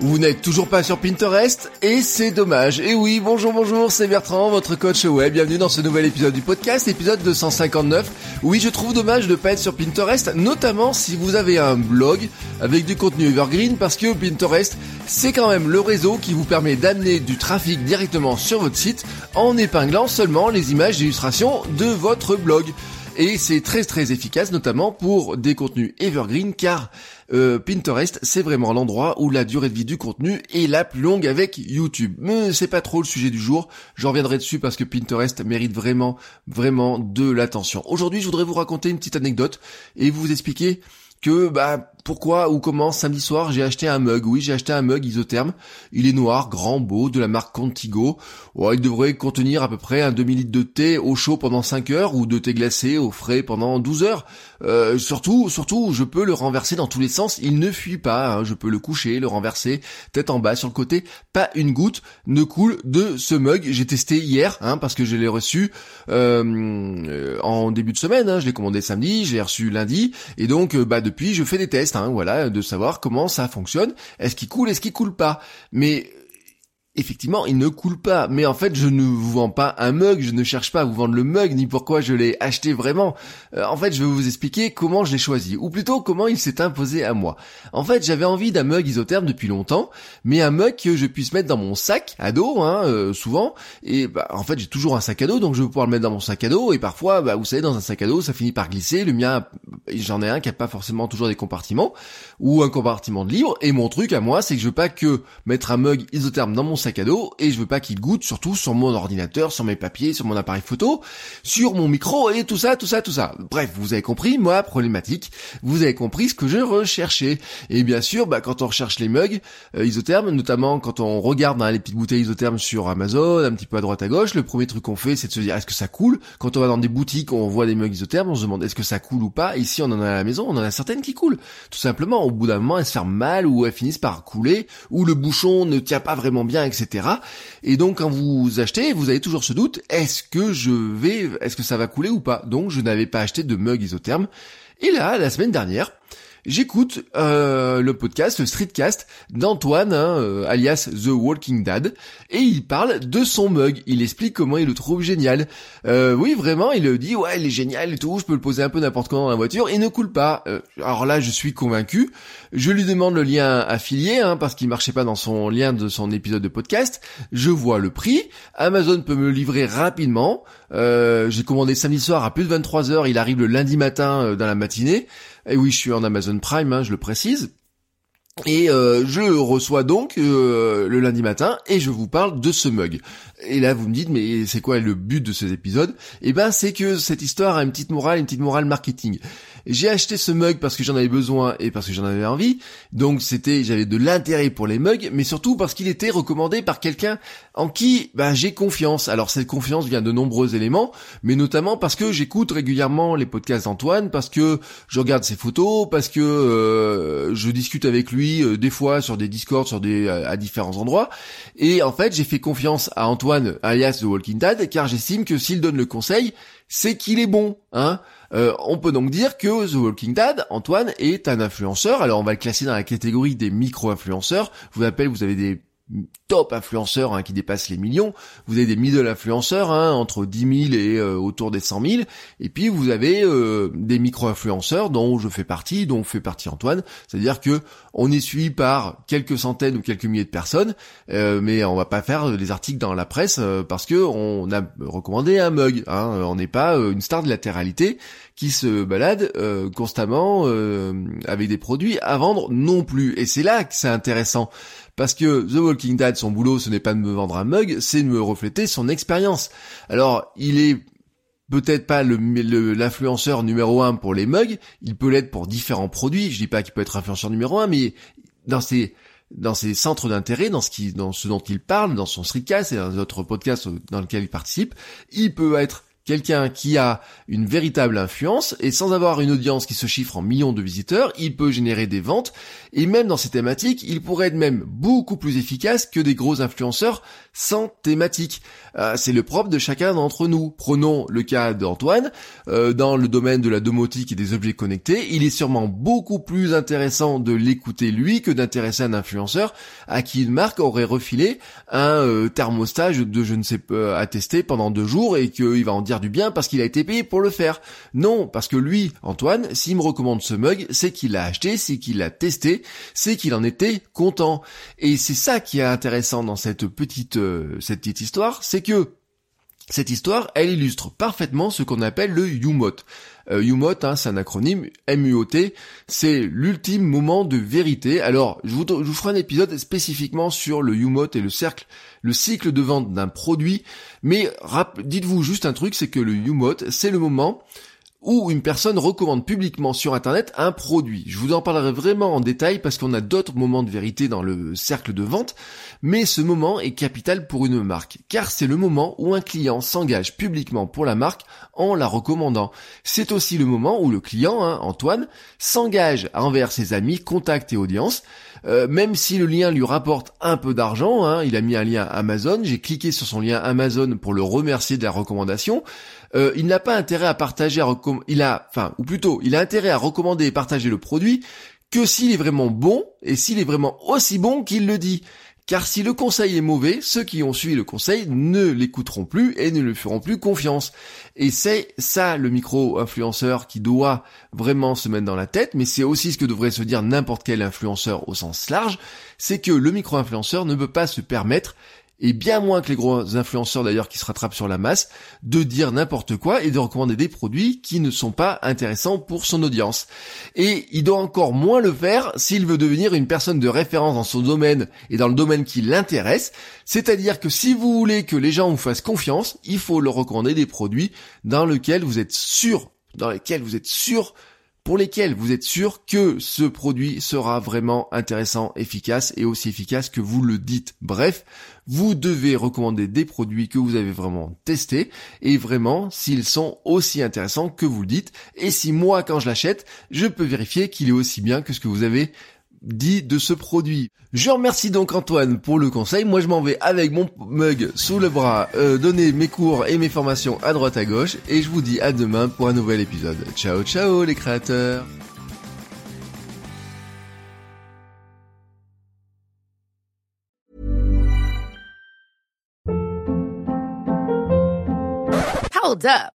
Vous n'êtes toujours pas sur Pinterest et c'est dommage. Et oui, bonjour bonjour, c'est Bertrand, votre coach web. Bienvenue dans ce nouvel épisode du podcast, épisode 259. Oui, je trouve dommage de pas être sur Pinterest, notamment si vous avez un blog avec du contenu evergreen parce que Pinterest, c'est quand même le réseau qui vous permet d'amener du trafic directement sur votre site en épinglant seulement les images d'illustration de votre blog. Et c'est très très efficace notamment pour des contenus evergreen car euh, Pinterest c'est vraiment l'endroit où la durée de vie du contenu est la plus longue avec YouTube. Mais c'est pas trop le sujet du jour, j'en reviendrai dessus parce que Pinterest mérite vraiment vraiment de l'attention. Aujourd'hui je voudrais vous raconter une petite anecdote et vous expliquer que bah pourquoi ou comment samedi soir j'ai acheté un mug. Oui, j'ai acheté un mug isotherme. Il est noir, grand, beau, de la marque Contigo. il devrait contenir à peu près un demi-litre de thé au chaud pendant 5 heures ou de thé glacé au frais pendant 12 heures. Euh, surtout, surtout, je peux le renverser dans tous les sens. Il ne fuit pas. Hein. Je peux le coucher, le renverser, tête en bas, sur le côté. Pas une goutte ne coule de ce mug. J'ai testé hier, hein, parce que je l'ai reçu euh, en début de semaine. Hein. Je l'ai commandé samedi, je l'ai reçu lundi, et donc euh, bah depuis je fais des tests. Hein, voilà, de savoir comment ça fonctionne. Est-ce qu'il coule, est-ce qu'il coule pas? Mais effectivement, il ne coule pas. Mais en fait, je ne vous vends pas un mug, je ne cherche pas à vous vendre le mug, ni pourquoi je l'ai acheté vraiment. Euh, en fait, je vais vous expliquer comment je l'ai choisi, ou plutôt comment il s'est imposé à moi. En fait, j'avais envie d'un mug isotherme depuis longtemps, mais un mug que je puisse mettre dans mon sac à dos, hein, euh, souvent. Et bah, en fait, j'ai toujours un sac à dos, donc je vais pouvoir le mettre dans mon sac à dos. Et parfois, bah, vous savez, dans un sac à dos, ça finit par glisser. Le mien, j'en ai un qui a pas forcément toujours des compartiments, ou un compartiment de livres. Et mon truc à moi, c'est que je veux pas que mettre un mug isotherme dans mon sac sac et je veux pas qu'il goûte surtout sur mon ordinateur, sur mes papiers, sur mon appareil photo, sur mon micro et tout ça, tout ça, tout ça. Bref, vous avez compris, moi, problématique, vous avez compris ce que je recherchais. Et bien sûr, bah, quand on recherche les mugs euh, isothermes, notamment quand on regarde dans les petites bouteilles isothermes sur Amazon, un petit peu à droite à gauche, le premier truc qu'on fait, c'est de se dire est-ce que ça coule? Quand on va dans des boutiques, on voit des mugs isothermes, on se demande est-ce que ça coule ou pas? Ici, on en a à la maison, on en a certaines qui coulent. Tout simplement, au bout d'un moment, elles se ferment mal ou elles finissent par couler, ou le bouchon ne tient pas vraiment bien, etc. Et donc quand vous achetez, vous avez toujours ce doute, est-ce que je vais, est-ce que ça va couler ou pas? Donc je n'avais pas acheté de mug isotherme. Et là, la semaine dernière, j'écoute euh, le podcast, le streetcast d'Antoine, hein, euh, alias The Walking Dad, et il parle de son mug. Il explique comment il le trouve génial. Euh, oui, vraiment, il dit ouais, il est génial et tout. Je peux le poser un peu n'importe quand dans la voiture, il ne coule pas. alors là, je suis convaincu. Je lui demande le lien affilié, hein, parce qu'il marchait pas dans son lien de son épisode de podcast. Je vois le prix. Amazon peut me livrer rapidement. J'ai commandé samedi soir à plus de 23 heures. Il arrive le lundi matin dans la matinée. Et oui, je suis en Amazon Prime, hein, je le précise. Et euh, je reçois donc euh, le lundi matin et je vous parle de ce mug. Et là vous me dites mais c'est quoi le but de ces épisodes? Eh ben c'est que cette histoire a une petite morale, une petite morale marketing. J'ai acheté ce mug parce que j'en avais besoin et parce que j'en avais envie. Donc c'était, j'avais de l'intérêt pour les mugs, mais surtout parce qu'il était recommandé par quelqu'un en qui ben, j'ai confiance. Alors cette confiance vient de nombreux éléments, mais notamment parce que j'écoute régulièrement les podcasts d'Antoine, parce que je regarde ses photos, parce que euh, je discute avec lui euh, des fois sur des discords, sur des euh, à différents endroits. Et en fait, j'ai fait confiance à Antoine, alias The Walking Dead, car j'estime que s'il donne le conseil, c'est qu'il est bon, hein. Euh, on peut donc dire que The Walking Dead, Antoine, est un influenceur. Alors on va le classer dans la catégorie des micro-influenceurs. vous appelle, vous avez des top influenceurs hein, qui dépassent les millions, vous avez des middle influenceurs hein, entre 10 000 et euh, autour des 100 000, et puis vous avez euh, des micro-influenceurs dont je fais partie, dont fait partie Antoine, c'est-à-dire que on est suivi par quelques centaines ou quelques milliers de personnes, euh, mais on va pas faire des articles dans la presse parce que on a recommandé un mug, hein, on n'est pas une star de latéralité qui se balade constamment avec des produits à vendre non plus, et c'est là que c'est intéressant parce que The Walking Dead, son boulot, ce n'est pas de me vendre un mug, c'est de me refléter son expérience. Alors, il est peut-être pas le, l'influenceur numéro un pour les mugs, il peut l'être pour différents produits. Je dis pas qu'il peut être influenceur numéro un, mais dans ses dans centres d'intérêt, dans ce dont il parle, dans son streetcast et dans les podcasts dans lesquels il participe, il peut être quelqu'un qui a une véritable influence et sans avoir une audience qui se chiffre en millions de visiteurs, il peut générer des ventes et même dans ces thématiques, il pourrait être même beaucoup plus efficace que des gros influenceurs sans thématique. Euh, c'est le propre de chacun d'entre nous. Prenons le cas d'Antoine, euh, dans le domaine de la domotique et des objets connectés, il est sûrement beaucoup plus intéressant de l'écouter lui que d'intéresser un influenceur à qui une marque aurait refilé un euh, thermostat de je ne sais pas à tester pendant deux jours et qu'il va en dire du bien parce qu'il a été payé pour le faire. Non, parce que lui, Antoine, s'il me recommande ce mug, c'est qu'il l'a acheté, c'est qu'il l'a testé, c'est qu'il en était content. Et c'est ça qui est intéressant dans cette petite, euh, cette petite histoire, c'est que cette histoire, elle illustre parfaitement ce qu'on appelle le UMOT. Euh, UMOT, hein, c'est un acronyme, M-U-O-T, c'est l'ultime moment de vérité. Alors, je vous, je vous, ferai un épisode spécifiquement sur le UMOT et le cercle, le cycle de vente d'un produit, mais dites-vous juste un truc, c'est que le UMOT, c'est le moment où une personne recommande publiquement sur Internet un produit. Je vous en parlerai vraiment en détail parce qu'on a d'autres moments de vérité dans le cercle de vente, mais ce moment est capital pour une marque, car c'est le moment où un client s'engage publiquement pour la marque en la recommandant. C'est aussi le moment où le client, hein, Antoine, s'engage envers ses amis, contacts et audiences, euh, même si le lien lui rapporte un peu d'argent, hein, il a mis un lien Amazon, j'ai cliqué sur son lien Amazon pour le remercier de la recommandation, euh, il n'a pas intérêt à partager, à il a, enfin, ou plutôt, il a intérêt à recommander et partager le produit que s'il est vraiment bon et s'il est vraiment aussi bon qu'il le dit. Car si le conseil est mauvais, ceux qui ont suivi le conseil ne l'écouteront plus et ne lui feront plus confiance. Et c'est ça le micro-influenceur qui doit vraiment se mettre dans la tête, mais c'est aussi ce que devrait se dire n'importe quel influenceur au sens large, c'est que le micro-influenceur ne peut pas se permettre et bien moins que les gros influenceurs d'ailleurs qui se rattrapent sur la masse, de dire n'importe quoi et de recommander des produits qui ne sont pas intéressants pour son audience. Et il doit encore moins le faire s'il veut devenir une personne de référence dans son domaine et dans le domaine qui l'intéresse, c'est-à-dire que si vous voulez que les gens vous fassent confiance, il faut leur recommander des produits dans lesquels vous êtes sûr, dans lesquels vous êtes sûr pour lesquels vous êtes sûr que ce produit sera vraiment intéressant, efficace et aussi efficace que vous le dites. Bref, vous devez recommander des produits que vous avez vraiment testés et vraiment s'ils sont aussi intéressants que vous le dites. Et si moi, quand je l'achète, je peux vérifier qu'il est aussi bien que ce que vous avez dit de ce produit. Je remercie donc Antoine pour le conseil. Moi, je m'en vais avec mon mug sous le bras, euh, donner mes cours et mes formations à droite à gauche. Et je vous dis à demain pour un nouvel épisode. Ciao, ciao les créateurs. Hold up.